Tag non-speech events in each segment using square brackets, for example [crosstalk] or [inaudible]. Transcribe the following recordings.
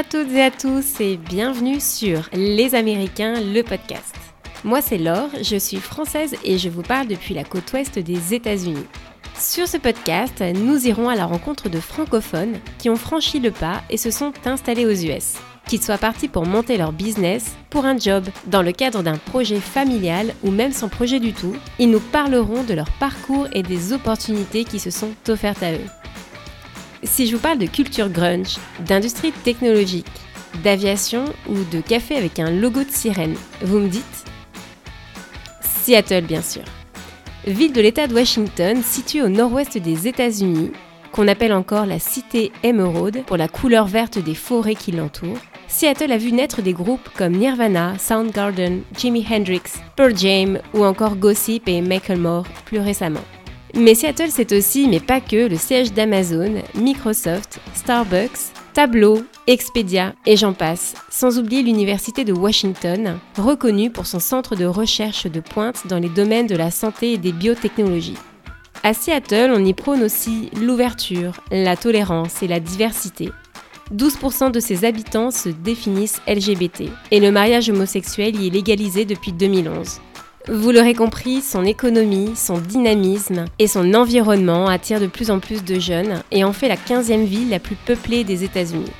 à toutes et à tous et bienvenue sur Les Américains, le podcast. Moi c'est Laure, je suis française et je vous parle depuis la côte ouest des États-Unis. Sur ce podcast, nous irons à la rencontre de francophones qui ont franchi le pas et se sont installés aux US. Qu'ils soient partis pour monter leur business, pour un job, dans le cadre d'un projet familial ou même sans projet du tout, ils nous parleront de leur parcours et des opportunités qui se sont offertes à eux. Si je vous parle de culture grunge, d'industrie technologique, d'aviation ou de café avec un logo de sirène, vous me dites Seattle, bien sûr. Ville de l'État de Washington, située au nord-ouest des États-Unis, qu'on appelle encore la cité Emerald pour la couleur verte des forêts qui l'entourent, Seattle a vu naître des groupes comme Nirvana, Soundgarden, Jimi Hendrix, Pearl Jam ou encore Gossip et Macklemore plus récemment. Mais Seattle, c'est aussi, mais pas que, le siège d'Amazon, Microsoft, Starbucks, Tableau, Expedia et j'en passe, sans oublier l'Université de Washington, reconnue pour son centre de recherche de pointe dans les domaines de la santé et des biotechnologies. À Seattle, on y prône aussi l'ouverture, la tolérance et la diversité. 12% de ses habitants se définissent LGBT et le mariage homosexuel y est légalisé depuis 2011. Vous l'aurez compris, son économie, son dynamisme et son environnement attirent de plus en plus de jeunes et en fait la 15e ville la plus peuplée des États-Unis.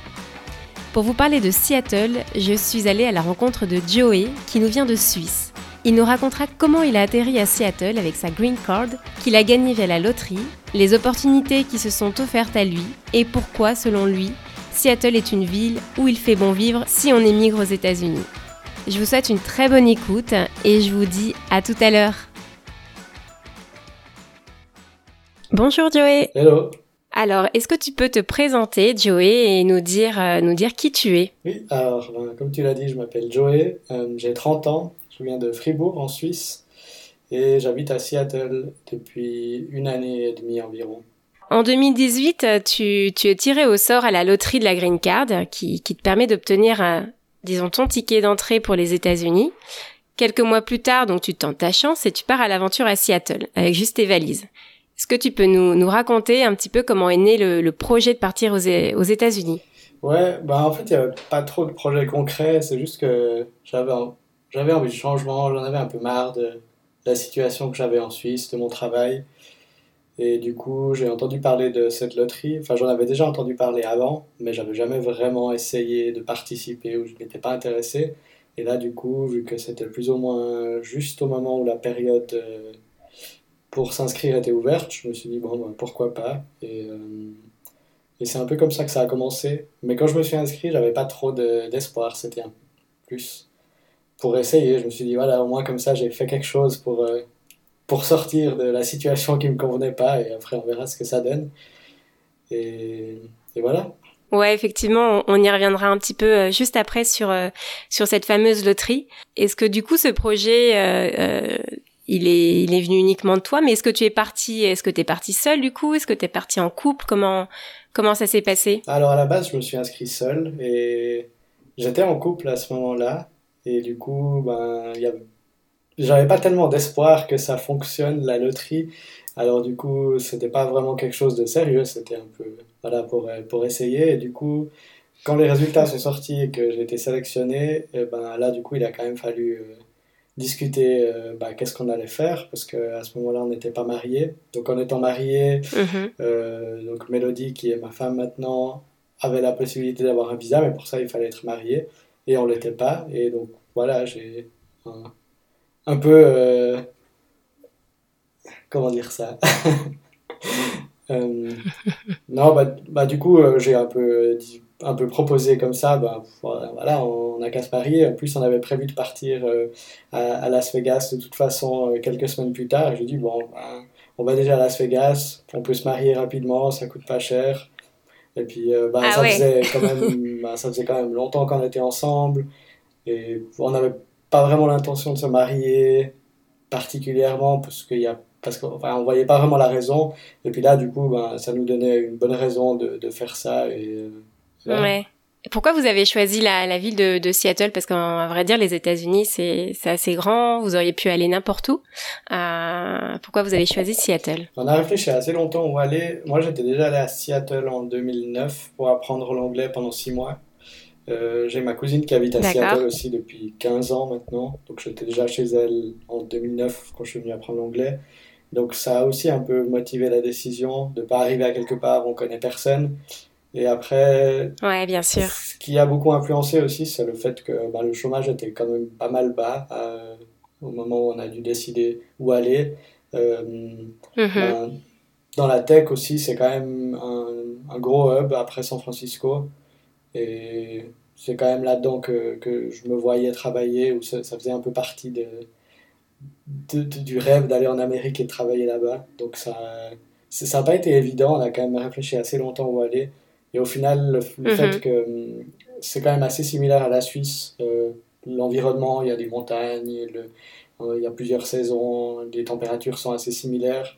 Pour vous parler de Seattle, je suis allée à la rencontre de Joey qui nous vient de Suisse. Il nous racontera comment il a atterri à Seattle avec sa green card, qu'il a gagné via la loterie, les opportunités qui se sont offertes à lui et pourquoi, selon lui, Seattle est une ville où il fait bon vivre si on émigre aux États-Unis. Je vous souhaite une très bonne écoute et je vous dis à tout à l'heure. Bonjour Joey. Hello. Alors, est-ce que tu peux te présenter, Joey, et nous dire, euh, nous dire qui tu es? Oui, alors, ben, comme tu l'as dit, je m'appelle Joey, euh, j'ai 30 ans, je viens de Fribourg en Suisse et j'habite à Seattle depuis une année et demie environ. En 2018, tu, tu es tiré au sort à la loterie de la Green Card qui, qui te permet d'obtenir un, disons, ton ticket d'entrée pour les États-Unis. Quelques mois plus tard, donc tu tentes ta chance et tu pars à l'aventure à Seattle avec juste tes valises. Est-ce que tu peux nous, raconter un petit peu comment est né le, projet de partir aux, aux États-Unis? Ouais, bah en fait, il n'y avait pas trop de projets concrets, c'est juste que j'avais, j'avais envie de changement, j'en avais un peu marre de la situation que j'avais en Suisse, de mon travail. Et du coup, j'ai entendu parler de cette loterie. Enfin, j'en avais déjà entendu parler avant, mais j'avais jamais vraiment essayé de participer ou je n'étais pas intéressé. Et là, du coup, vu que c'était plus ou moins juste au moment où la période euh, pour s'inscrire était ouverte, je me suis dit, bon, ben, pourquoi pas. Et, euh, et c'est un peu comme ça que ça a commencé. Mais quand je me suis inscrit, j'avais pas trop d'espoir. c'était un plus pour essayer. Je me suis dit, voilà, au moins comme ça, j'ai fait quelque chose pour. Euh, pour sortir de la situation qui me convenait pas et après on verra ce que ça donne. Et, voilà. Ouais, effectivement, on y reviendra un petit peu euh, juste après sur euh, sur cette fameuse loterie. Est-ce que du coup ce projet euh, il est il est venu uniquement de toi, mais est-ce que tu es parti est-ce que tu es parti seul du coup? Est-ce que tu es parti en couple? Comment comment ça s'est passé? Alors à la base, je me suis inscrit seul et j'étais en couple à ce moment-là et du coup, ben il y avait j'avais pas tellement d'espoir que ça fonctionne, la loterie. Alors du coup, c'était pas vraiment quelque chose de sérieux, c'était un peu voilà, pour, pour essayer. Et du coup, quand les résultats sont sortis et que j'ai été sélectionné, et eh ben, là, du coup, il a quand même fallu euh, discuter euh, bah, qu'est-ce qu'on allait faire, parce qu'à ce moment-là, on n'était pas mariés. Donc en étant mariés, mm-hmm. euh, donc Mélodie, qui est ma femme maintenant, avait la possibilité d'avoir un visa, mais pour ça, il fallait être marié. Et on l'était pas. Et donc voilà, j'ai un peu. Euh, comment dire ça? [laughs] Euh, Non, bah, bah, du coup, euh, j'ai un peu, un peu proposé comme ça. Bah, voilà, on a qu'à se marier. En plus, on avait prévu de partir à, Las Vegas de toute façon quelques semaines plus tard. Je dis, bon, bah, on va déjà à Las Vegas, on peut se marier rapidement, ça coûte pas cher. Et puis, bah, ah ça, faisait quand [laughs] même, bah, ça faisait quand même longtemps qu'on était ensemble. Et on avait pas vraiment l'intention de se marier particulièrement parce qu'il y a parce qu'on enfin, voyait pas vraiment la raison et puis là du coup ben, ça nous donnait une bonne raison de, de faire ça et euh, ouais. Et pourquoi vous avez choisi la, la ville de, de Seattle? Parce qu'en vrai dire, les États-Unis, c'est assez grand. Vous auriez pu aller n'importe où. Euh, pourquoi vous avez choisi Seattle? On a réfléchi assez longtemps où aller. Moi, j'étais déjà allé à Seattle en 2009 pour apprendre l'anglais pendant six mois. Euh, j'ai ma cousine qui habite à Seattle aussi depuis 15 ans maintenant. Donc j'étais déjà chez elle en 2009 quand je suis venu apprendre l'anglais. Donc ça a aussi un peu motivé la décision de ne pas arriver à quelque part où on connaît personne. Et après, ouais, bien sûr. ce qui a beaucoup influencé aussi, c'est le fait que bah, le chômage était quand même pas mal bas euh, au moment où on a dû décider où aller. Euh, mm-hmm. ben, dans la tech aussi, c'est quand même un, un, gros hub après San Francisco. Et c'est quand même là-dedans que, que, je me voyais travailler, où ça, ça faisait un peu partie de, du rêve d'aller en Amérique et de travailler là-bas. Donc ça ça n'a pas été évident, on a quand même réfléchi assez longtemps où aller. Et au final, le, fait que hum, c'est quand même assez similaire à la Suisse, euh, l'environnement, il y a des montagnes, le, euh, il y a plusieurs saisons, les températures sont assez similaires.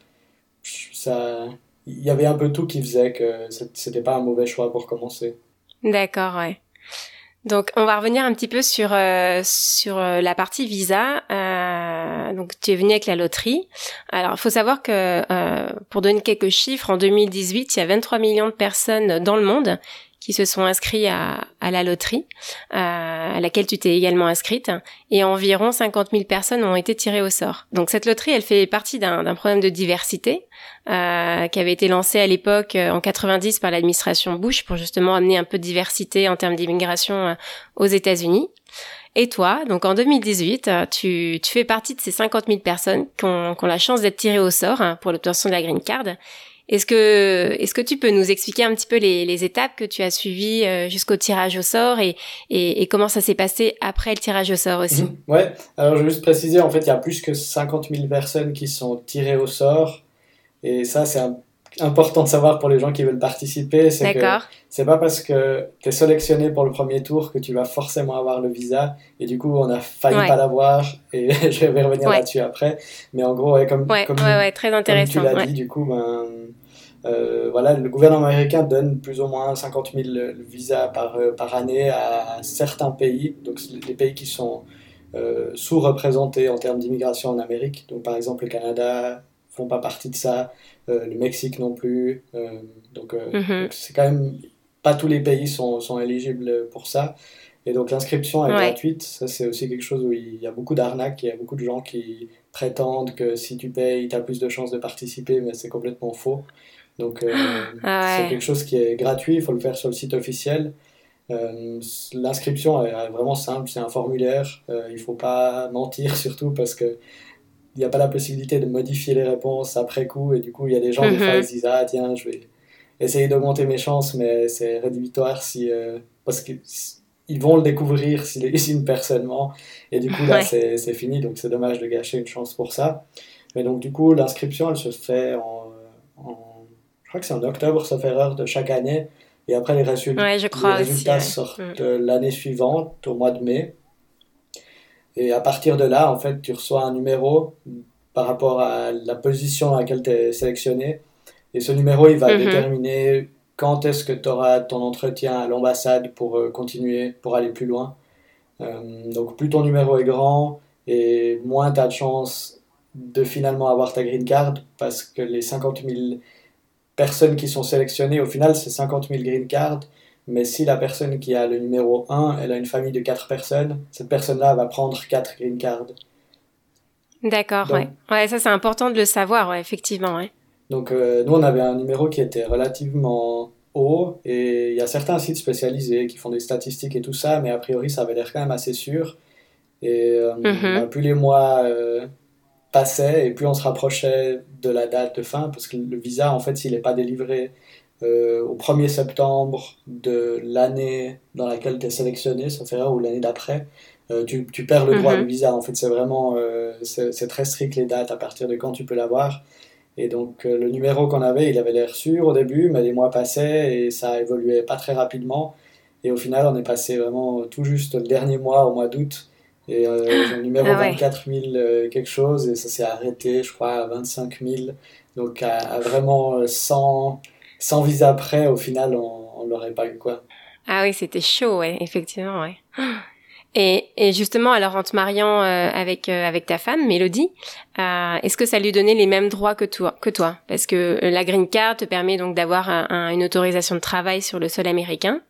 Ça, il y avait un peu tout qui faisait que c'était pas un mauvais choix pour commencer. D'accord, ouais. Donc, on va revenir un petit peu sur euh, sur euh, la partie visa. Euh, donc, tu es venu avec la loterie. Alors, il faut savoir que pour donner quelques chiffres, en 2018, il y a 23 millions de personnes dans le monde qui se sont inscrits à, à la loterie, à laquelle tu t'es également inscrite, et environ 50 000 personnes ont été tirées au sort. Donc cette loterie, elle fait partie d'un problème de diversité euh, qui avait été lancé à l'époque euh, en 90 par l'administration Bush pour justement amener un peu de diversité en termes d'immigration euh, aux États-Unis. Et toi, donc en 2018, tu, tu fais partie de ces 50 000 personnes qui ont, qui ont la chance d'être tirées au sort hein, pour l'obtention de la green card est-ce que, est-ce que tu peux nous expliquer un petit peu les, étapes que tu as suivies euh, jusqu'au tirage au sort et, et, comment ça s'est passé après le tirage au sort aussi? Mhm. Ouais, alors je vais juste préciser, en fait, il y a plus que 50 000 personnes qui sont tirées au sort. Et ça, c'est un important de savoir pour les gens qui veulent participer, c'est que c'est pas parce que tu es sélectionné pour le premier tour que tu vas forcément avoir le visa. Et du coup, on a failli pas l'avoir. Et [laughs] je vais revenir là-dessus après. Mais en gros, comme, comme, très intéressant, tu l'as dit, du coup, ben, euh, voilà, le gouvernement américain donne plus ou moins 50 000 visas par, euh, par année à certains pays. Donc, les pays qui sont euh, sous-représentés en termes d'immigration en Amérique. Donc, par exemple, le Canada font pas partie de ça. Euh, le Mexique non plus. Euh, euh, mhm. donc, c'est quand même pas tous les pays sont, sont éligibles pour ça. Et donc l'inscription est gratuite. Ça, c'est aussi quelque chose où il y a beaucoup d'arnaques. Il y a beaucoup de gens qui prétendent que si tu payes, tu as plus de chances de participer, mais c'est complètement faux. Donc [gasps] ah c'est quelque chose qui est gratuit. Il faut le faire sur le site officiel. l'inscription est vraiment simple. C'est un formulaire. il faut pas mentir [laughs] surtout parce que il n'y a pas la possibilité de modifier les réponses après coup. Et du coup, il y a des gens, des fois, mhm. ils se disent Ah, tiens, je vais essayer d'augmenter mes chances, mais c'est rédhibitoire si, euh, parce qu'ils vont le découvrir s'ils une [laughs] personne ment. Et du coup, là, c'est fini. Donc, c'est dommage de gâcher une chance pour ça. Mais donc, du coup, l'inscription, elle se fait en, Je crois que c'est en octobre, sauf erreur, de chaque année. Et après, les résultats, je crois les résultats sortent mm. l'année suivante, au mois de mai. Et à partir de là, en fait, tu reçois un numéro par rapport à la position dans laquelle tu es sélectionné. Et ce numéro, il va mhm. déterminer quand est-ce que tu auras ton entretien à l'ambassade pour euh, continuer, pour aller plus loin. Euh, donc plus ton numéro est grand et moins tu as de chance de finalement avoir ta green card parce que les 50 000 personnes qui sont sélectionnées, au final, c'est 50 000 green cards mais si la personne qui a le numéro 1, elle a une famille de 4 personnes, cette personne-là va prendre 4 green cards. D'accord, ouais. Ouais, ça c'est important de le savoir, ouais, effectivement, ouais. Donc euh, nous on avait un numéro qui était relativement haut et il y a certains sites spécialisés qui font des statistiques et tout ça, mais a priori ça avait l'air quand même assez sûr. Et euh, mhm. ben, plus les mois euh, passaient et plus on se rapprochait de la date de fin, parce que le visa en fait s'il n'est pas délivré euh, au 1er septembre de l'année dans laquelle tu es sélectionné, ça fait ou l'année d'après, euh, tu, tu, perds le droit mm visa. En fait, c'est vraiment euh, c'est très strict les dates à partir de quand tu peux l'avoir. Et donc, le numéro qu'on avait, il avait l'air sûr au début, mais les mois passaient et ça évoluait pas très rapidement. Et au final, on est passé vraiment tout juste le dernier mois, au mois d'août. Et j'ai le numéro 24 000 quelque chose, et ça s'est arrêté, je crois, à 25 000. Donc, à, à vraiment 100 sans visa prêt, au final, on, ne l'aurait pas eu, quoi. Ah oui, c'était chaud, ouais, effectivement, ouais. [gasps] Et, et justement, alors en te mariant euh, avec euh, avec ta femme, Mélodie, euh, est-ce que ça lui donnait les mêmes droits que toi que toi? Parce que la green card te permet donc d'avoir une autorisation de travail sur le sol américain.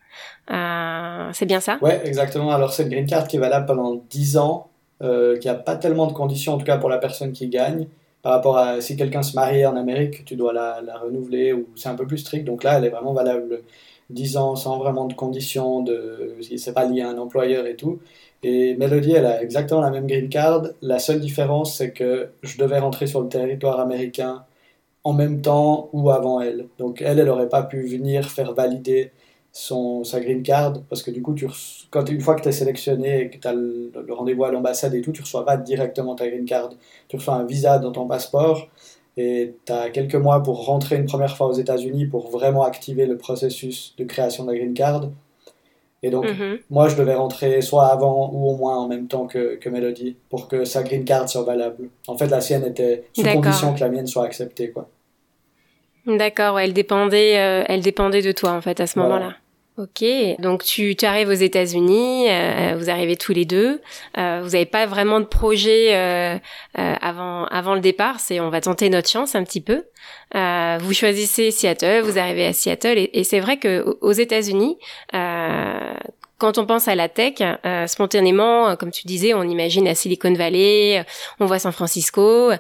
c'est bien ça? Ouais, exactement. Alors c'est une green card qui est valable pendant 10 ans, qui n'a pas tellement de conditions, en tout cas pour la personne qui gagne par rapport à si quelqu'un se marie en Amérique, tu dois la, renouveler ou c'est un peu plus strict. Donc là, elle est vraiment valable 10 ans sans vraiment de conditions, de, c'est pas lié à un employeur et tout. Et Melody, elle a exactement la même green card. La seule différence, c'est que je devais rentrer sur le territoire américain en même temps ou avant elle. Donc elle, elle n'aurait pas pu venir faire valider son, sa green card, parce que du coup, tu quand, une fois que tu es sélectionné et que tu as le, rendez-vous à l'ambassade et tout, tu reçois pas directement ta green card. Tu reçois un visa dans ton passeport et tu as quelques mois pour rentrer une première fois aux États-Unis pour vraiment activer le processus de création de la green card. Et donc, mhm. moi, je devais rentrer soit avant ou au moins en même temps que, que Melody pour que sa green card soit valable. En fait, la sienne était sous condition que la mienne soit acceptée, quoi. D'accord, elle dépendait, euh, elle dépendait de toi en fait à ce moment-là. Ok, donc tu, tu arrives aux États-Unis, euh, vous arrivez tous les deux. Euh, vous n'avez pas vraiment de projet euh, euh, avant avant le départ. C'est on va tenter notre chance un petit peu. Euh, vous choisissez Seattle, vous arrivez à Seattle et, c'est vrai que aux États-Unis, quand on pense à la tech, spontanément, comme tu disais, on imagine la Silicon Valley, on voit San Francisco,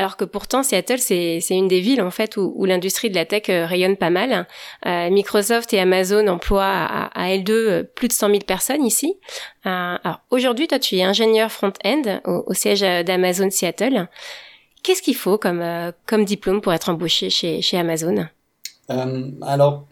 alors que pourtant Seattle c'est une des villes en fait où, l'industrie de la tech euh, rayonne pas mal. Euh, Microsoft et Amazon emploient à, à L2 euh, plus de 100 000 personnes ici. aujourd'hui toi tu es ingénieur front-end au, siège d'Amazon Seattle. Qu'est-ce qu'il faut comme comme diplôme pour être embauché chez chez Amazon? Alors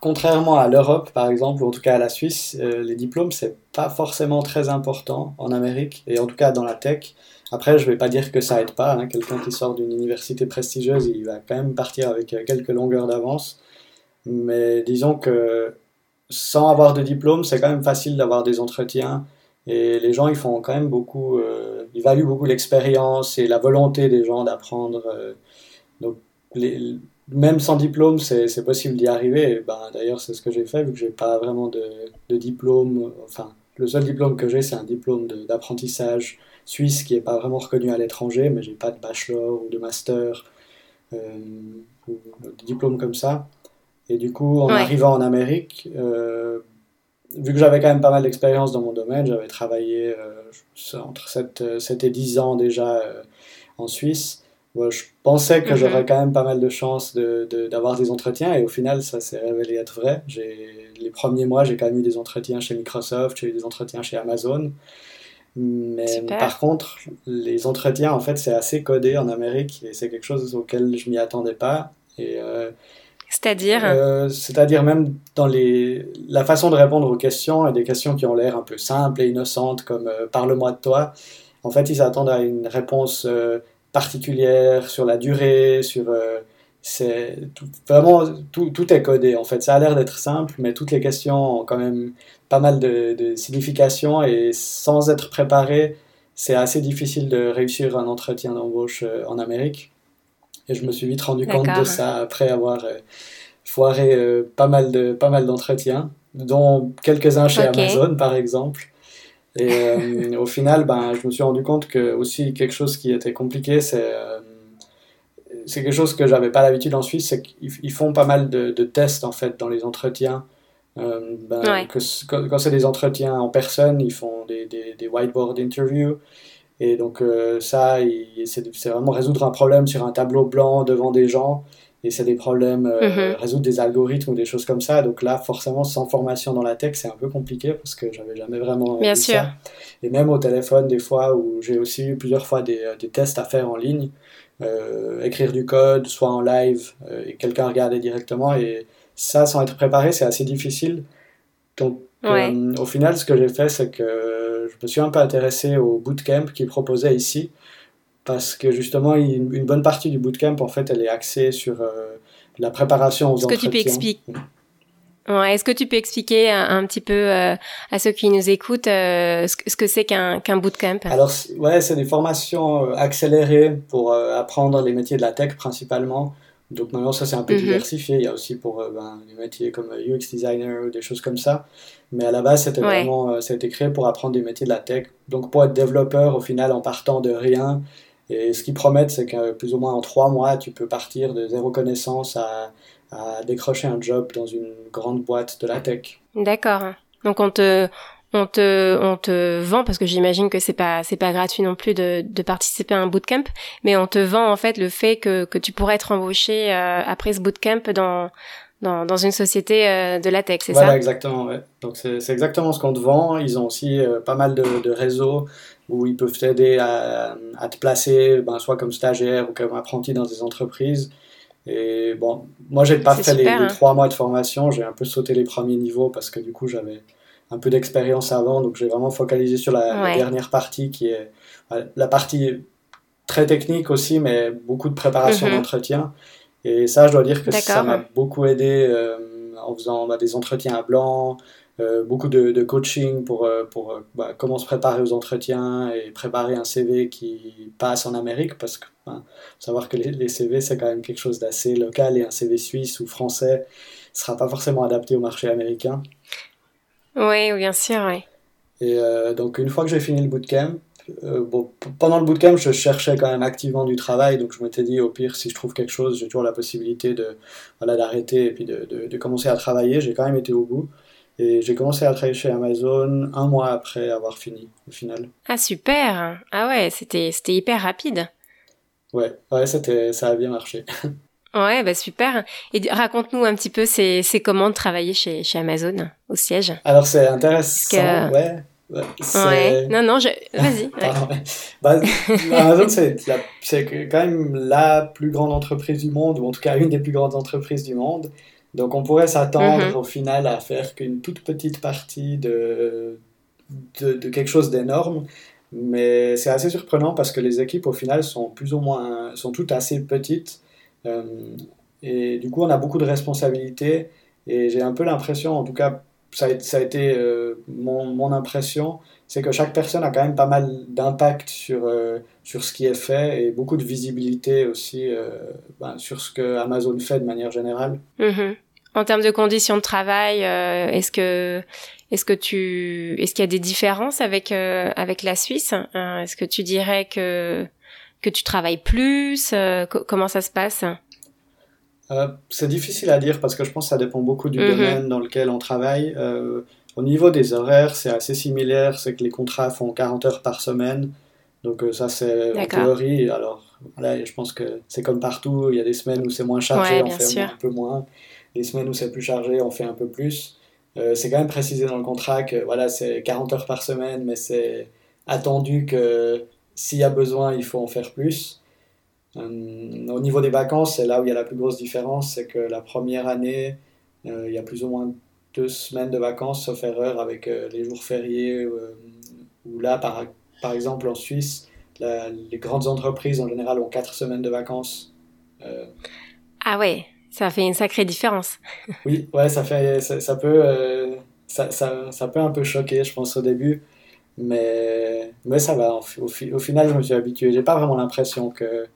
contrairement à l'Europe par exemple ou en tout cas à la Suisse, les diplômes c'est pas forcément très important en Amérique et en tout cas dans la tech. Après, je vais pas dire que ça aide pas. Hein. Quelqu'un qui sort d'une université prestigieuse, il va quand même partir avec euh, quelques longueurs d'avance. Mais disons que sans avoir de diplôme, c'est quand même facile d'avoir des entretiens. Et les gens, ils font quand même beaucoup, euh, ils valuent beaucoup l'expérience et la volonté des gens d'apprendre. Euh. donc, même sans diplôme, c'est possible d'y arriver. Ben, D'ailleurs, c'est ce que j'ai fait, vu que j'ai pas vraiment de, de, diplôme. Enfin, le seul diplôme que j'ai, c'est un diplôme d'apprentissage suisse qui n'est pas vraiment reconnu à l'étranger, mais j'ai pas de bachelor ou de master euh, ou de diplôme comme ça. Et du coup, en arrivant en Amérique, euh, vu que j'avais quand même pas mal d'expérience dans mon domaine, j'avais travaillé euh, entre 7, 7, et 10 ans déjà en Suisse, je pensais que j'aurais mhm. quand même pas mal de chances d'avoir de, des entretiens et au final ça s'est révélé être vrai. Les premiers mois j'ai quand même eu des entretiens chez Microsoft, j'ai eu des entretiens chez Amazon. Mais par contre, les entretiens, en fait, c'est assez codé en Amérique et c'est quelque chose auquel je m'y attendais pas. Et euh, c'est-à-dire? euh, C'est-à-dire même dans les... la façon de répondre aux questions et des questions qui ont l'air un peu simples et innocentes comme euh, parle-moi de toi. En fait, ils s'attendent à une réponse particulière sur la durée, sur c'est vraiment tout, tout, est codé en fait. Ça a l'air d'être simple, mais toutes les questions ont quand même pas mal de, de signification et sans être préparé, c'est assez difficile de réussir un entretien d'embauche euh, en Amérique. Et je me suis vite rendu compte de ça après avoir euh, foiré euh, pas mal de pas mal d'entretiens, dont quelques-uns chez Amazon par exemple. Et au final, ben, je me suis rendu compte que aussi quelque chose qui était compliqué, c'est c'est quelque chose que j'avais pas l'habitude en Suisse, c'est qu'ils font pas mal de, tests en fait dans les entretiens. Euh, ben, que, quand, c'est des entretiens en personne, ils font des, des, whiteboard interviews. Et donc euh, ça, c'est vraiment résoudre un problème sur un tableau blanc devant des gens. Et c'est des problèmes, euh, mm-hmm. résoudre des algorithmes ou des choses comme ça. Donc là, forcément, sans formation dans la tech, c'est un peu compliqué parce que j'avais jamais vraiment Bien sûr. ça. Et même au téléphone, des fois, où j'ai aussi eu plusieurs fois des, des tests à faire en ligne, euh, écrire du code, soit en live, euh, et quelqu'un regarder directement. Et ça, sans être préparé, c'est assez difficile. Donc, euh, au final, ce que j'ai fait, c'est que je me suis un peu intéressé au bootcamp qu'ils proposaient ici, parce que justement, une, bonne partie du bootcamp, en fait, elle est axée sur la préparation aux Est-ce que tu peux expliquer est-ce que tu peux expliquer un, petit peu euh, à ceux qui nous écoutent euh, ce, que c'est qu'un qu'un bootcamp? Alors, ouais, c'est des formations euh, accélérées pour apprendre les métiers de la tech principalement. Donc maintenant, ça c'est un peu mhm. diversifié. Il y a aussi pour ben, des métiers comme UX designer ou des choses comme ça. Mais à la base, c'était vraiment, ça a été créé pour apprendre des métiers de la tech. Donc pour être développeur, au final, en partant de rien Et ce qu'ils promettent, c'est que plus ou moins en trois mois, tu peux partir de zéro connaissance à, décrocher un job dans une grande boîte de la tech. D'accord. Donc on te, on te, on te vend parce que j'imagine que c'est pas, c'est pas gratuit non plus de, de participer à un bootcamp, mais on te vend en fait le fait que, que tu pourrais être embauché euh, après ce bootcamp dans, dans, dans une société euh, de la tech, c'est voilà, ça exactement. Ouais. Donc c'est exactement ce qu'on te vend. Ils ont aussi euh, pas mal de, de réseaux où ils peuvent t'aider à, à, te placer, ben, soit comme stagiaire ou comme apprenti dans des entreprises. Et bon, moi j'ai pas fait super, les, hein. les, trois mois de formation, j'ai un peu sauté les premiers niveaux parce que du coup j'avais un peu d'expérience avant, donc j'ai vraiment focalisé sur la, ouais. la, dernière partie qui est la partie très technique aussi, mais beaucoup de préparation mm -hmm. d'entretien. Et ça, je dois dire que ça m'a beaucoup aidé euh, en faisant bah, des entretiens à blanc, euh, beaucoup de, de, coaching pour, euh, pour bah, comment se préparer aux entretiens et préparer un CV qui passe en Amérique, parce que bah, savoir que les, les CV, c'est quand même quelque chose d'assez local et un CV suisse ou français ne sera pas forcément adapté au marché américain. Oui, bien sûr, oui. Et euh, donc, une fois que j'ai fini le bootcamp, euh, bon, pendant le bootcamp, je cherchais quand même activement du travail, donc je m'étais dit, au pire, si je trouve quelque chose, j'ai toujours la possibilité de voilà, d'arrêter et puis de, de, de, commencer à travailler. J'ai quand même été au bout. Et j'ai commencé à travailler chez Amazon un mois après avoir fini, au final. Ah, super Ah ouais, c'était hyper rapide. Ouais, ouais c'était ça a bien marché. [laughs] Ouais, bah super. Et raconte-nous un petit peu, c'est comment de travailler chez, chez Amazon, au siège? Alors, c'est intéressant, que... ouais. Ouais, ouais, non, non, je... vas-y. Ouais. bah, Amazon, c'est quand même la plus grande entreprise du monde, ou en tout cas une des plus grandes entreprises du monde. Donc on pourrait s'attendre mm -hmm. au final à faire qu'une toute petite partie de, de, de quelque chose d'énorme. Mais c'est assez surprenant parce que les équipes au final sont plus ou moins, sont toutes assez petites. Euh, et du coup, on a beaucoup de responsabilités. Et j'ai un peu l'impression, en tout cas, ça a, été euh, mon, impression, c'est que chaque personne a quand même pas mal d'impact sur, euh, sur ce qui est fait et beaucoup de visibilité aussi euh, ben, sur ce que Amazon fait de manière générale. Mm -hmm. En termes de conditions de travail, est-ce que est-ce que tu est-ce qu'il y a des différences avec avec la Suisse Est-ce que tu dirais que que tu travailles plus Comment ça se passe? Euh, c'est difficile à dire parce que je pense que ça dépend beaucoup du mm -hmm. domaine dans lequel on travaille. Euh, au niveau des horaires, c'est assez similaire, c'est que les contrats font 40 heures par semaine. Donc euh, ça, c'est en théorie. Alors, voilà, je pense que c'est comme partout. Il y a des semaines où c'est moins chargé, ouais, on fait sûr. un peu moins. Les semaines où c'est plus chargé, on fait un peu plus. Euh, c'est quand même précisé dans le contrat que voilà, c'est 40 heures par semaine, mais c'est attendu que s'il y a besoin, il faut en faire plus. Euh, au niveau des vacances, c'est là où il y a la plus grosse différence, c'est que la première année, euh, il y a plus ou moins deux semaines de vacances, sauf erreur, avec euh, les jours fériés, où là, par, par exemple, en Suisse, la, les grandes entreprises, en général, ont quatre semaines de vacances. Ah ouais, ça fait une sacrée différence. [laughs] oui, ouais, ça, fait, ça, ça peut, ça, ça, ça, peut un peu choquer, je pense, au début. Mais, mais ça va, au, au, au final, je me suis habitué. J'ai pas vraiment l'impression que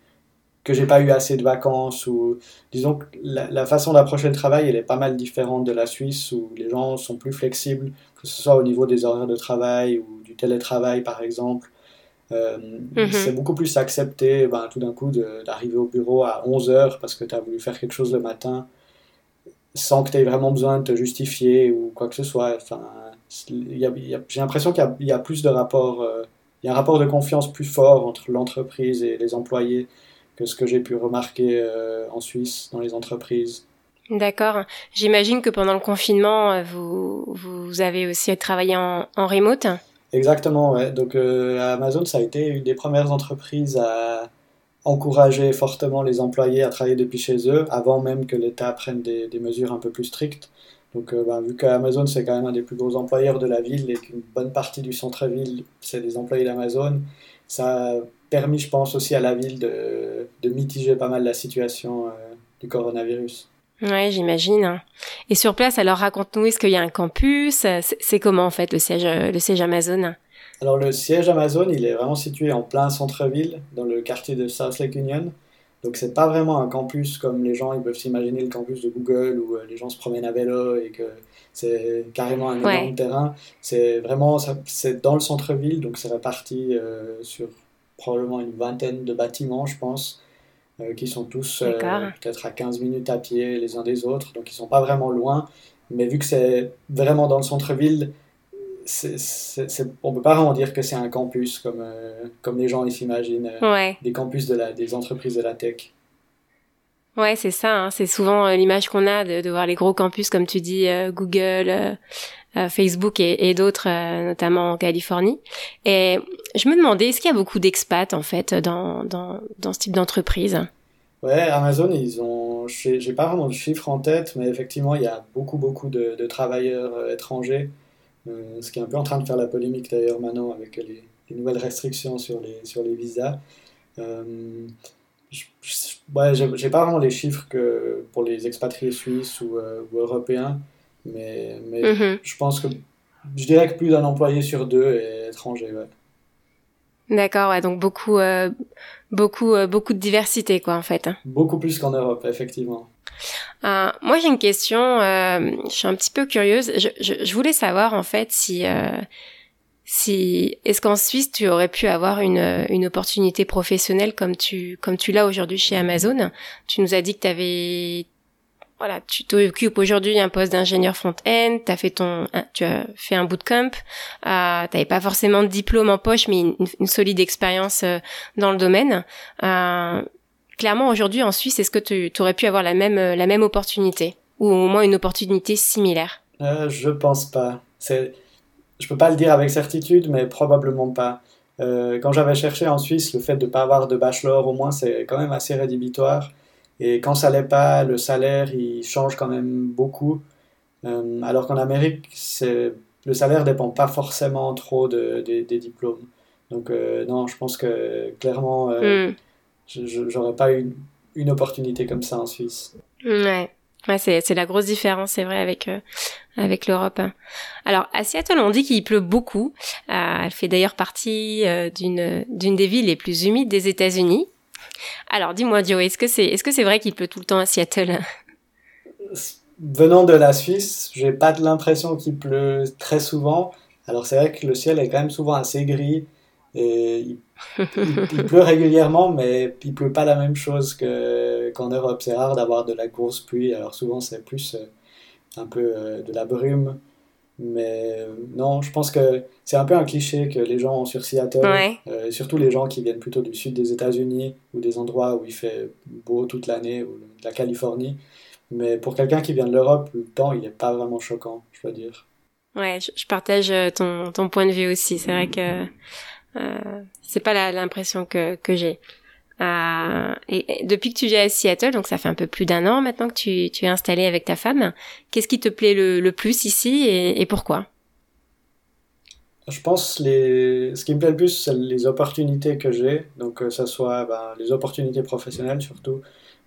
que j'ai pas eu assez de vacances ou disons que la, la façon d'approcher le travail elle est pas mal différente de la Suisse où les gens sont plus flexibles que ce soit au niveau des horaires de travail ou du télétravail par exemple euh, -hmm. c'est beaucoup plus accepté ben, tout d'un coup d'arriver au bureau à 11 heures parce que tu as voulu faire quelque chose le matin sans que tu aies vraiment besoin de te justifier ou quoi que ce soit enfin j'ai l'impression qu'il y, y, a plus de rapports euh, il y a un rapport de confiance plus fort entre l'entreprise et les employés que ce que j'ai pu remarquer euh, en Suisse dans les entreprises. D'accord. J'imagine que pendant le confinement, euh, vous, vous avez aussi travaillé en, en remote Exactement, ouais. Donc euh, Amazon, ça a été une des premières entreprises à encourager fortement les employés à travailler depuis chez eux, avant même que l'État prenne des, des, mesures un peu plus strictes. Donc euh, bah, vu qu'Amazon, c'est quand même un des plus gros employeurs de la ville et qu'une bonne partie du centre-ville, c'est des employés d'Amazon, ça a permis, je pense, aussi à la ville de, de mitiger pas mal la situation euh, du coronavirus. Ouais, j'imagine. Et sur place, alors raconte-nous, est-ce qu'il y a un campus? C'est comment en fait le siège, le siège Amazon? Alors le siège Amazon, il est vraiment situé en plein centre-ville, dans le quartier de South Lake Union. Donc c'est pas vraiment un campus comme les gens ils peuvent s'imaginer le campus de Google où euh, les gens se promènent à vélo et que c'est carrément un énorme ouais. terrain. C'est vraiment c'est dans le centre-ville, donc c'est réparti euh, sur probablement une vingtaine de bâtiments, je pense, qui sont tous peut-être à 15 minutes à pied les uns des autres, donc ils sont pas vraiment loin. Mais vu que c'est vraiment dans le centre-ville, on ne peut pas vraiment dire que c'est un campus comme, comme les gens s'imaginent, des campus de la, des entreprises de la tech. Ouais, c'est ça. Hein. C'est souvent euh, l'image qu'on a de, de, voir les gros campus, comme tu dis, euh, Google, euh, Facebook et, et d'autres, notamment en Californie. Et je me demandais, est-ce qu'il y a beaucoup d'expats en fait dans, dans, dans ce type d'entreprise? Ouais, Amazon, ils ont, j'ai pas vraiment de chiffres en tête, mais effectivement, il y a beaucoup, beaucoup de, de travailleurs étrangers, ce qui est un peu en train de faire la polémique d'ailleurs maintenant avec les, les, nouvelles restrictions sur les, sur les visas. Ouais, j'ai pas vraiment les chiffres que pour les expatriés suisses ou, euh, ou européens, mais, mais mhm. je pense que je dirais que plus d'un employé sur deux est étranger. Ouais. D'accord, ouais, donc beaucoup, euh, beaucoup, euh, beaucoup de diversité, quoi, en fait. Beaucoup plus qu'en Europe, effectivement. moi, j'ai une question. je suis un petit peu curieuse. Je, je, je voulais savoir, en fait, si si est-ce qu'en Suisse tu aurais pu avoir une, une opportunité professionnelle comme tu comme tu l'as aujourd'hui chez Amazon? Tu nous as dit que tu avais voilà, tu t'occupes aujourd'hui un poste d'ingénieur front-end, t'as fait ton, tu as fait un bootcamp, euh, t'avais pas forcément de diplôme en poche, mais une, solide expérience euh, dans le domaine. Euh, clairement, aujourd'hui en Suisse, est-ce que tu aurais pu avoir la même la même opportunité? Ou au moins une opportunité similaire? Euh, Je pense pas. C'est je peux pas le dire avec certitude, mais probablement pas. Euh, quand j'avais cherché en Suisse, le fait de pas avoir de bachelor, au moins, c'est quand même assez rédhibitoire. Et quand ça l'est pas, le salaire, il change quand même beaucoup. Euh, alors qu'en Amérique, le salaire dépend pas forcément trop de, des diplômes. Donc euh, non, je pense que clairement, hmm. je j'aurais pas eu une, opportunité comme ça en Suisse. Ouais. Ouais, c'est la grosse différence, c'est vrai, avec euh, avec l'Europe. Alors à Seattle, on dit qu'il pleut beaucoup. Euh, elle fait d'ailleurs partie euh, d'une d'une des villes les plus humides des États-Unis. Alors dis-moi, Joe, est-ce que c'est est-ce que c'est vrai qu'il pleut tout le temps à Seattle? Venant de la Suisse, j'ai pas l'impression qu'il pleut très souvent. Alors c'est vrai que le ciel est quand même souvent assez gris et il il, pleut [laughs] régulièrement, mais il pleut pas la même chose qu'en Europe. C'est rare d'avoir de la grosse pluie, alors souvent c'est plus euh, un peu euh, de la brume. Mais euh, non, je pense que c'est un peu un cliché que les gens ont sur Seattle, surtout les gens qui viennent plutôt du sud des États-Unis ou des endroits où il fait beau toute l'année, ou de la Californie. Mais pour quelqu'un qui vient de l'Europe, le temps, il n'est pas vraiment choquant, je dois dire. Ouais, je, partage ton, ton point de vue aussi. C'est vrai que euh, c'est pas l'impression que, que j'ai. Euh, depuis que tu vis à Seattle, donc ça fait un peu plus d'un an maintenant que tu, es installé avec ta femme, qu'est-ce qui te plaît le, plus ici et, pourquoi? Je pense les ce qui me plaît le plus, c'est les opportunités que j'ai. Donc, que ce soit ben, les opportunités professionnelles surtout.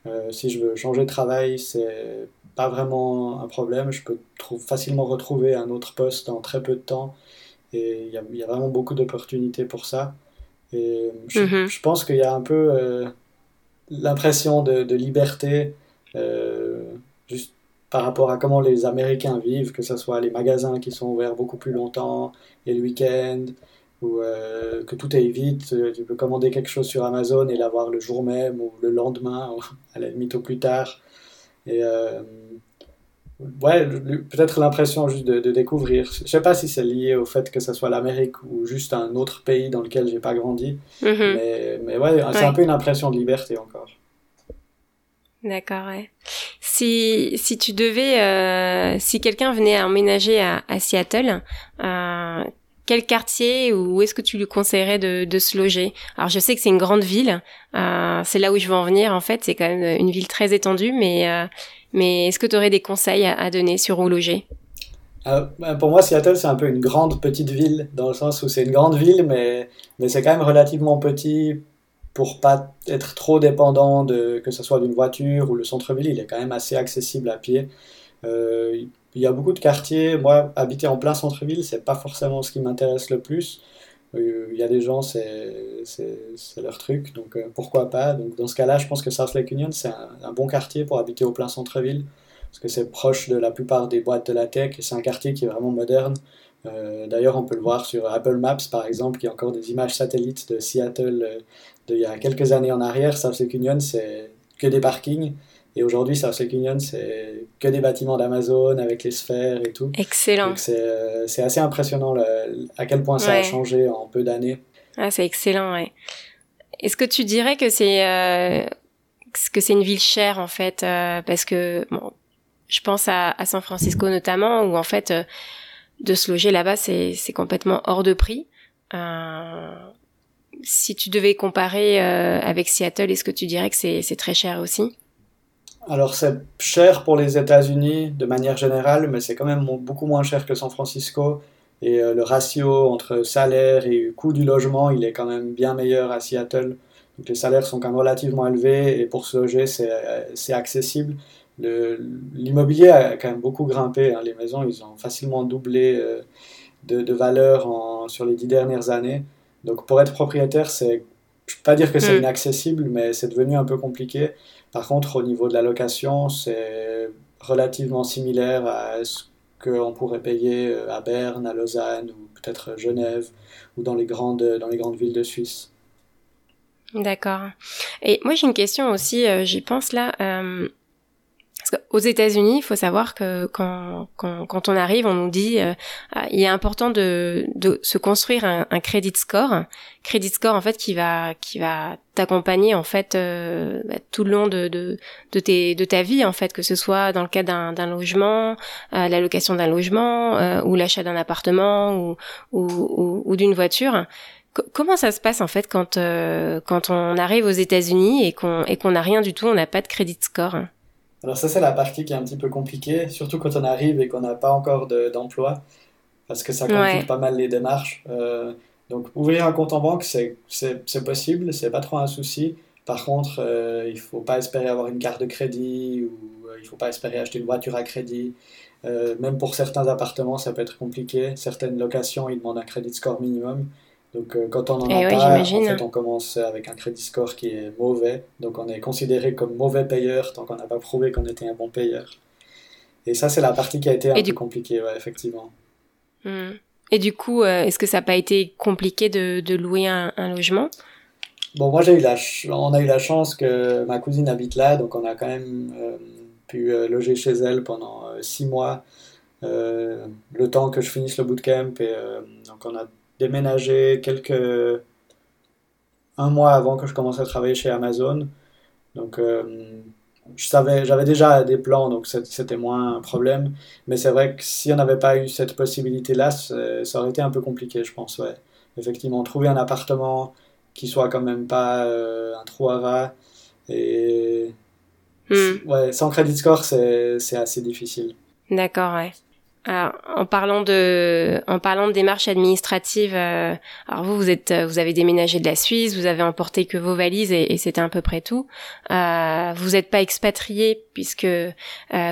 Euh, si je veux changer de travail, c'est pas vraiment un problème. Je peux facilement retrouver un autre poste en très peu de temps. Et il y a, vraiment beaucoup d'opportunités pour ça. Et je, mhm. je pense qu'il y a un peu euh, l'impression de, de, liberté, euh, juste par rapport à comment les Américains vivent, que ce soit les magasins qui sont ouverts beaucoup plus longtemps, et le week-end, ou euh, que tout est vite. Tu peux commander quelque chose sur Amazon et l'avoir le jour même, ou le lendemain, [laughs] ou à la limite au plus tard. Et ouais, peut-être l'impression juste de, découvrir. Je sais pas si c'est lié au fait que ce soit l'Amérique ou juste un autre pays dans lequel j'ai pas grandi. Mm-hmm. mais, mais, ouais, c'est un peu une impression de liberté encore. D'accord, ouais. Si, si tu devais, euh, si quelqu'un venait à emménager à, à Seattle, euh, quel quartier ou où est-ce que tu lui conseillerais de, de se loger? Alors je sais que c'est une grande ville, euh, c'est là où je veux en venir en fait, c'est quand même une ville très étendue, mais mais est-ce que tu aurais des conseils à, donner sur où loger? Euh, ben, pour moi, Seattle, c'est un peu une grande petite ville, dans le sens où c'est une grande ville, mais, mais c'est quand même relativement petit pour pas être trop dépendant de que ce soit d'une voiture ou le centre-ville, il est quand même assez accessible à pied. Euh, il y a beaucoup de quartiers. Moi, habiter en plein centre-ville, c'est pas forcément ce qui m'intéresse le plus. Euh, il y a des gens, c'est leur truc, donc euh, pourquoi pas? Donc dans ce cas-là, je pense que South Lake Union, c'est un, bon quartier pour habiter au plein centre-ville, parce que c'est proche de la plupart des boîtes de la tech, et c'est un quartier qui est vraiment moderne. D'ailleurs, on peut le voir sur Apple Maps, par exemple, qui a encore des images satellites de Seattle d'il y a quelques années en arrière. South Lake Union, c'est que des parkings. Et aujourd'hui, South Lake Union, c'est que des bâtiments d'Amazon avec les sphères et tout. Excellent. C'est assez impressionnant à quel point ça a changé en peu d'années. Ah, c'est excellent, ouais. Est-ce que tu dirais que c'est euh, que c'est une ville chère en fait euh, parce que bon, je pense à, à, San Francisco notamment où en fait euh, de se loger là-bas c'est complètement hors de prix. Si tu devais comparer avec Seattle, est-ce que tu dirais que c'est très cher aussi? Alors c'est cher pour les États-Unis de manière générale, mais c'est quand même beaucoup moins cher que San Francisco. Et le ratio entre salaire et coût du logement, il est quand même bien meilleur à Seattle. Donc les salaires sont quand même relativement élevés et pour se loger, c'est accessible. L'immobilier a quand même beaucoup grimpé. Hein. Les maisons, ils ont facilement doublé euh, de, valeur sur les dix dernières années. Donc pour être propriétaire, c'est, je ne peux pas dire que c'est mm. inaccessible, mais c'est devenu un peu compliqué. Par contre, au niveau de la location, c'est relativement similaire à ce qu'on pourrait payer euh, à Berne, à Lausanne ou peut-être Genève ou dans les grandes, dans les grandes villes de Suisse. D'accord. Et moi j'ai une question aussi, euh, j'y pense là. Euh, parce qu'aux États-Unis, il faut savoir que quand, quand, quand, on arrive, on nous dit euh, ah, il est important de, de se construire un, un credit score, credit score en fait qui va qui va t'accompagner en fait euh, bah, tout le long de, de, de, tes, de ta vie en fait, que ce soit dans le cas d'un, logement, euh, la d'un logement ou l'achat d'un appartement ou, ou, ou, d'une voiture. Comment ça se passe en fait quand euh, quand on arrive aux États-Unis et qu'on et qu'on n'a rien du tout, on n'a pas de crédit score? Alors ça c'est la partie qui est un petit peu compliquée, surtout quand on arrive et qu'on n'a pas encore d'emploi, parce que ça complique pas mal les démarches. Euh, donc ouvrir un compte en banque c'est c'est possible, c'est pas trop un souci. Par contre, euh, il faut pas espérer avoir une carte de crédit ou euh, il faut pas espérer acheter une voiture à crédit. même pour certains appartements, ça peut être compliqué. Certaines locations, ils demandent un crédit score minimum. Donc euh, quand on n'en a pas, en fait, on commence avec un crédit score qui est mauvais. Donc on est considéré comme mauvais payeur tant qu'on n'a pas prouvé qu'on était un bon payeur. Et ça, c'est la partie qui a été un peu compliquée, ouais, effectivement. Hmm. Et du coup, euh, est-ce que ça n'a pas été compliqué de, de louer un, un, logement? Bon, moi, j'ai eu la on a eu la chance que ma cousine habite là, donc on a quand même euh, pu loger chez elle pendant six mois, le temps que je finisse le bootcamp. Et donc on a déménagé quelques un mois avant que je commence à travailler chez Amazon. Donc euh, je savais, j'avais déjà des plans, donc c'était moins un problème. Mais c'est vrai que si on n'avait pas eu cette possibilité-là, ça aurait été un peu compliqué, je pense. Ouais. Effectivement, trouver un appartement qui soit quand même pas euh, un trou à ras et hmm. ouais, sans crédit score, c'est assez difficile. D'accord, ouais. Alors, en parlant de, en parlant de démarches administratives, euh, alors vous, vous êtes, vous avez déménagé de la Suisse, vous avez emporté que vos valises et, c'était à peu près tout. Euh, vous n'êtes pas expatrié puisque euh,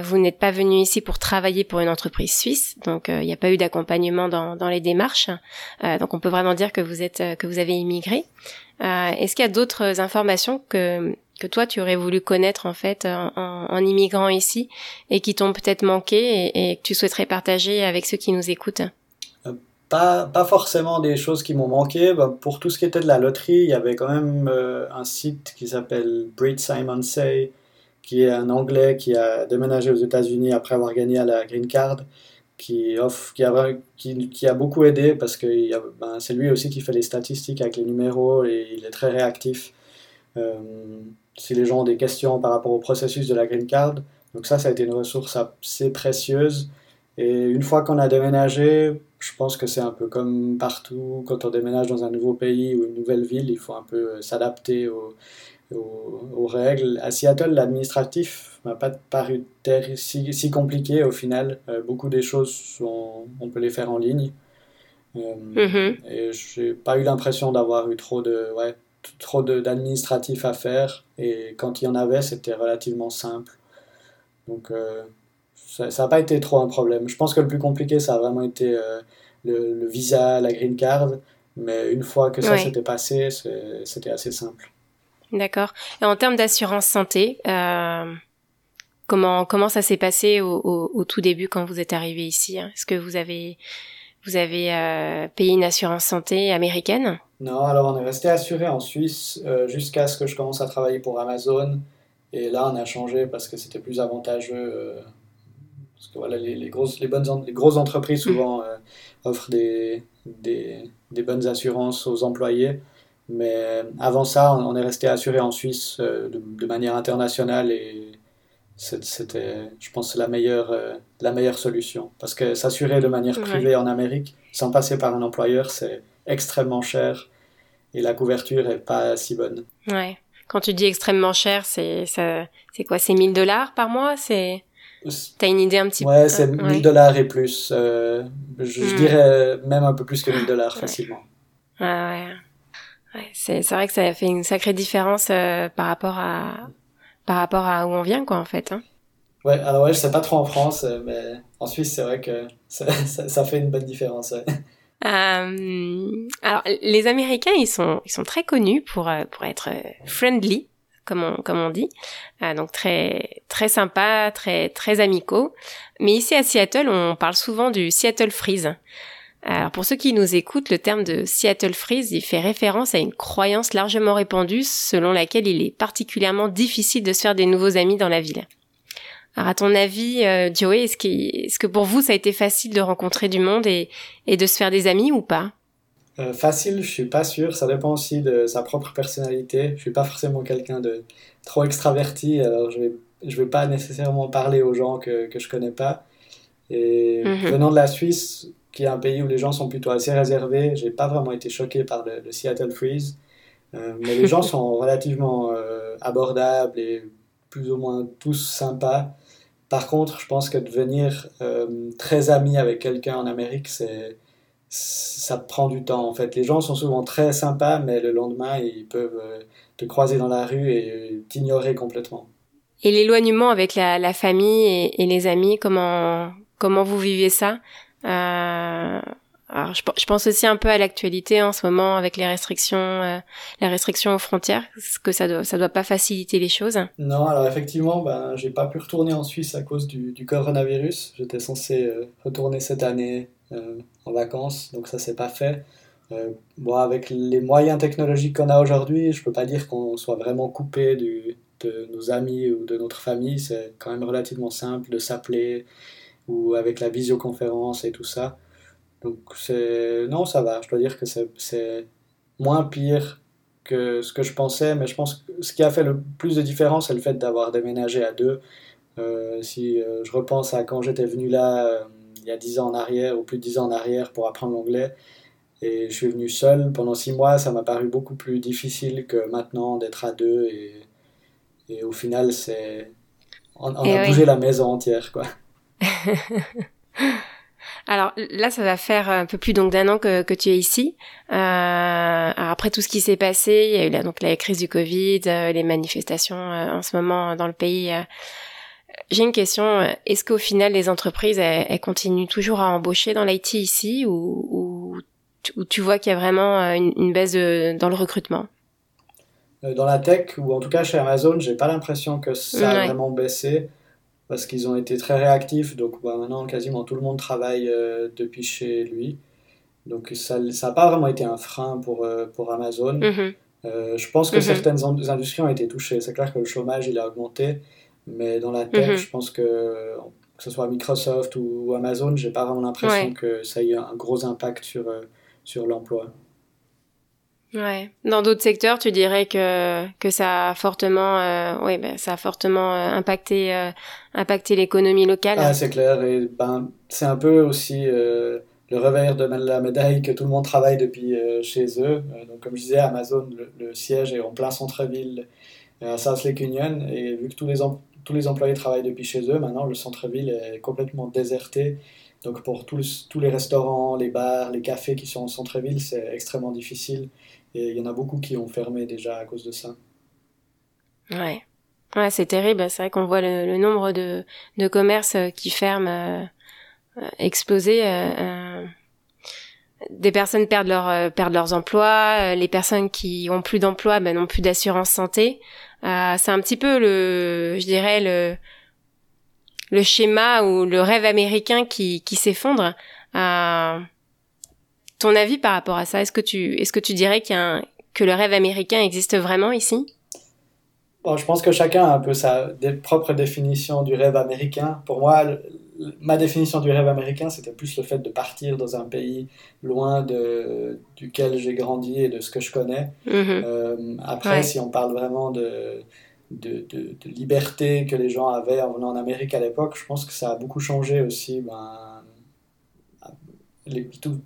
vous n'êtes pas venu ici pour travailler pour une entreprise suisse, donc il n'y a pas eu d'accompagnement dans, dans les démarches. donc on peut vraiment dire que vous êtes, que vous avez immigré. Est-ce qu'il y a d'autres informations que que toi tu aurais voulu connaître en fait en, immigrant ici et qui t'ont peut-être manqué et, que tu souhaiterais partager avec ceux qui nous écoutent? Euh, pas, pas forcément des choses qui m'ont manqué. Bah, pour tout ce qui était de la loterie, il y avait quand même euh, un site qui s'appelle Breed Simon Say, qui est un Anglais qui a déménagé aux États-Unis après avoir gagné à la Green Card, qui, offre, qui, a, qui a beaucoup aidé parce que ben, c'est lui aussi qui fait les statistiques avec les numéros et il est très réactif. Euh, si les gens ont des questions par rapport au processus de la green card. Donc ça, ça a été une ressource assez précieuse. Et une fois qu'on a déménagé, je pense que c'est un peu comme partout, quand on déménage dans un nouveau pays ou une nouvelle ville, il faut un peu euh, s'adapter aux, aux, règles. À Seattle, l'administratif m'a pas paru si, si, compliqué au final. Euh, beaucoup des choses, sont, on peut les faire en ligne. Euh, mm-hmm. Et j'ai pas eu l'impression d'avoir eu trop de... Ouais, trop d'administratifs à faire et quand il y en avait, c'était relativement simple. Donc euh, ça n'a pas été trop un problème. Je pense que le plus compliqué, ça a vraiment été euh, le, visa, la green card, mais une fois que ça s'était passé, c'était assez simple. D'accord. Et en termes d'assurance santé, euh, comment, comment ça s'est passé au, au, tout début quand vous êtes arrivé ici Est-ce que vous avez Vous avez payé une assurance santé américaine? Non, alors on est resté assuré en Suisse jusqu'à ce que je commence à travailler pour Amazon. Et là, on a changé parce que c'était plus avantageux. parce que voilà, les, les, grosses, les, bonnes, les grosses entreprises mmh. souvent offrent des, des, des, bonnes assurances aux employés. Mais avant ça, on, est resté assuré en Suisse de, de, manière internationale et c'était, je pense, la meilleure, euh, la meilleure solution. Parce que s'assurer de manière privée en Amérique, sans passer par un employeur, c'est extrêmement cher et la couverture est pas si bonne. Ouais. Quand tu dis extrêmement cher, c'est c'est quoi? C'est 1000 dollars par mois? C'est T'as une idée un petit peu? Ouais, c'est 1000 dollars et plus. Euh, je, hmm. dirais même un peu plus que 1000 dollars facilement. Ah ouais. ouais c'est vrai que ça fait une sacrée différence euh, par rapport à par rapport à où on vient, quoi, en fait. Hein. Ouais, alors ouais, je sais pas trop en France, euh, mais en Suisse, c'est vrai que ça, ça, fait une bonne différence. Euh, alors, les Américains, ils sont, ils sont très connus pour, euh, pour être friendly, comme on, comme on dit. donc, très, très sympa, très, très amicaux. Mais ici, à Seattle, on parle souvent du Seattle Freeze. Alors pour ceux qui nous écoutent, le terme de Seattle Freeze, il fait référence à une croyance largement répandue selon laquelle il est particulièrement difficile de se faire des nouveaux amis dans la ville. Alors à ton avis, euh, Joey, est-ce que, est que pour vous ça a été facile de rencontrer du monde et, et de se faire des amis ou pas? Euh, Facile, je suis pas sûr. Ça dépend aussi de sa propre personnalité. Je suis pas forcément quelqu'un de trop extraverti, alors je vais je vais pas nécessairement parler aux gens que que je connais pas. Et mhm. venant de la Suisse, qui est un pays où les gens sont plutôt assez réservés. J'ai pas vraiment été choqué par le, Seattle Freeze, euh, mais les gens [laughs] sont relativement euh, abordables et plus ou moins tous sympas. Par contre, je pense que devenir euh, très ami avec quelqu'un en Amérique, c'est ça prend du temps en fait. Les gens sont souvent très sympas, mais le lendemain, ils peuvent te croiser dans la rue et t'ignorer complètement. Et l'éloignement avec la, la famille et, et, les amis, comment, comment vous vivez ça? Euh, alors je, pense aussi un peu à l'actualité en ce moment avec les restrictions, euh, aux frontières, ce que ça doit, doit pas faciliter les choses. Non, alors effectivement, ben j'ai pas pu retourner en Suisse à cause du, coronavirus. J'étais censé euh, retourner cette année euh, en vacances, donc ça s'est pas fait. Bon, avec les moyens technologiques qu'on a aujourd'hui, je peux pas dire qu'on soit vraiment coupé de nos amis ou de notre famille. C'est quand même relativement simple de s'appeler ou avec la visioconférence et tout ça. Donc c'est non, ça va. Je dois dire que c'est moins pire que ce que je pensais, mais je pense que ce qui a fait le plus de différence, c'est le fait d'avoir déménagé à deux. Euh, si euh, je repense à quand j'étais venu là euh, il y a dix ans en arrière, ou plus de dix ans en arrière, pour apprendre l'anglais, et je suis venu seul pendant six mois, ça m'a paru beaucoup plus difficile que maintenant d'être à deux, et, et au final, c'est on, a bougé la maison entière, quoi. [laughs] Alors là, ça va faire un peu plus donc d'un an que, que tu es ici. Euh, après tout ce qui s'est passé, il y a eu la, donc la crise du Covid, euh, les manifestations euh, en ce moment dans le pays. J'ai une question. Est-ce qu'au final, les entreprises, elles, continuent toujours à embaucher dans l'IT ici ou, ou, tu vois qu'il y a vraiment une, une baisse dans le recrutement? Dans la tech, ou en tout cas chez Amazon, j'ai pas l'impression que ça a vraiment baissé parce qu'ils ont été très réactifs. Donc bah, maintenant, quasiment tout le monde travaille euh, depuis chez lui. Donc ça n'a pas vraiment été un frein pour, euh, pour Amazon. Mhm. Euh, je pense que mhm. certaines industries ont été touchées. C'est clair que le chômage, il a augmenté. Mais dans la tech, mhm. je pense que, que ce soit Microsoft ou, Amazon, j'ai pas vraiment l'impression que ça ait un gros impact sur, sur l'emploi. Ouais. Dans d'autres secteurs, tu dirais que que ça a fortement, euh, ouais, ben, ça a fortement euh, impacté euh, impacté l'économie locale. Ah, c'est clair. Et ben, c'est un peu aussi euh, le revers de la médaille que tout le monde travaille depuis chez eux. donc, comme je disais, Amazon, le, siège est en plein centre-ville à South Lake Union, et vu que tous les tous les employés travaillent depuis chez eux, maintenant le centre-ville est complètement déserté. Donc pour tous, tous les restaurants, les bars, les cafés qui sont en centre-ville, c'est extrêmement difficile. Et il y en a beaucoup qui ont fermé déjà à cause de ça. Ouais. Ouais, c'est terrible. C'est vrai qu'on voit le, nombre de, de commerces euh, qui ferment euh, euh, exploser. des personnes perdent leur perdent leurs emplois. les personnes qui ont plus d'emploi ben, n'ont plus d'assurance santé. c'est un petit peu le, je dirais le le schéma ou le rêve américain qui qui s'effondre. Ton avis par rapport à ça, est-ce que tu, est-ce que tu dirais qu'il y a que le rêve américain existe vraiment ici? Bon, Je pense que chacun a un peu sa propre définition du rêve américain. Pour moi, ma définition du rêve américain, c'était plus le fait de partir dans un pays loin de, duquel j'ai grandi et de ce que je connais. Mm-hmm. Euh, après, si on parle vraiment de, de, de, liberté que les gens avaient en venant en Amérique à l'époque, je pense que ça a beaucoup changé aussi. Ben,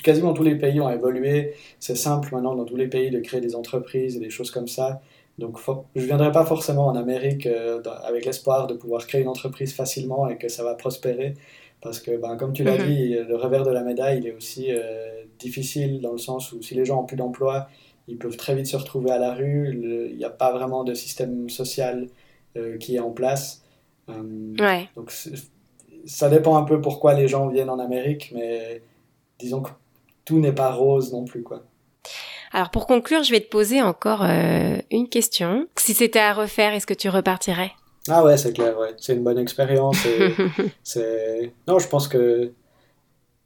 quasiment tous les pays ont évolué. C'est simple maintenant dans tous les pays de créer des entreprises et des choses comme ça. Donc je ne viendrai pas forcément en Amérique euh, avec l'espoir de pouvoir créer une entreprise facilement et que ça va prospérer. Parce que, ben, comme tu l'as mhm. dit, le revers de la médaille, il est aussi euh, difficile dans le sens où si les gens n'ont plus d'emploi, ils peuvent très vite se retrouver à la rue. Il n'y a pas vraiment de système social euh, qui est en place. ouais. Donc ça dépend un peu pourquoi les gens viennent en Amérique, mais disons que tout n'est pas rose non plus, quoi. Alors pour conclure, je vais te poser encore euh, une question. Si c'était à refaire, est-ce que tu repartirais? Ah ouais, c'est clair, ouais. C'est une bonne expérience. [laughs] c'est... Non, je pense que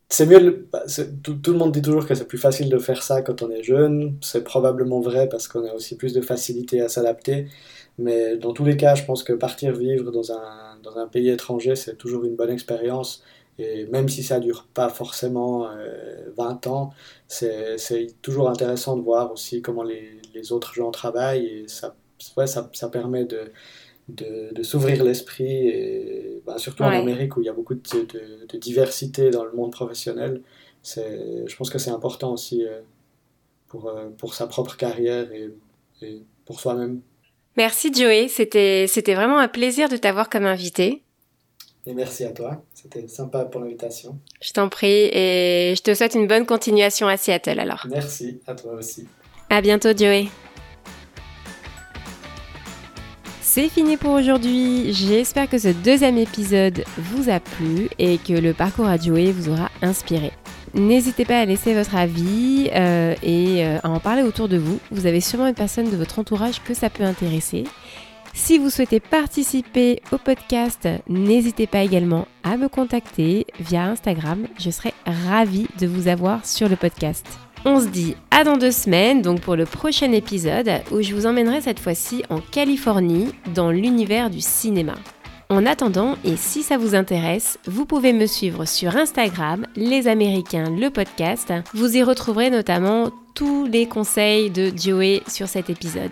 c'est mieux. Bah, tout, tout, le monde dit toujours que c'est plus facile de faire ça quand on est jeune. C'est probablement vrai parce qu'on a aussi plus de facilité à s'adapter. Mais dans tous les cas, je pense que partir vivre dans un, dans un pays étranger, c'est toujours une bonne expérience. Et même si ça dure pas forcément 20 euh, ans, c'est toujours intéressant de voir aussi comment les, les autres gens travaillent et ça, ouais, ça, ça permet de, de, de s'ouvrir l'esprit et bah, surtout en Amérique où il y a beaucoup de, de, diversité dans le monde professionnel. Je pense que c'est important aussi euh, pour, euh, pour sa propre carrière et, et pour soi-même. Merci Joey, c'était vraiment un plaisir de t'avoir comme invité. Et merci à toi. C'était sympa pour l'invitation. Je t'en prie et je te souhaite une bonne continuation à Seattle alors. Merci, à toi aussi. À bientôt, Joey. C'est fini pour aujourd'hui. J'espère que ce deuxième épisode vous a plu et que le parcours à Joey vous aura inspiré. N'hésitez pas à laisser votre avis euh, et euh, à en parler autour de vous. Vous avez sûrement une personne de votre entourage que ça peut intéresser. Si vous souhaitez participer au podcast, n'hésitez pas également à me contacter via Instagram. Je serai ravie de vous avoir sur le podcast. On se dit à dans deux semaines, donc pour le prochain épisode, où je vous emmènerai cette fois-ci en Californie, dans l'univers du cinéma. En attendant, et si ça vous intéresse, vous pouvez me suivre sur Instagram, Les Américains, le podcast. Vous y retrouverez notamment tous les conseils de Joey sur cet épisode.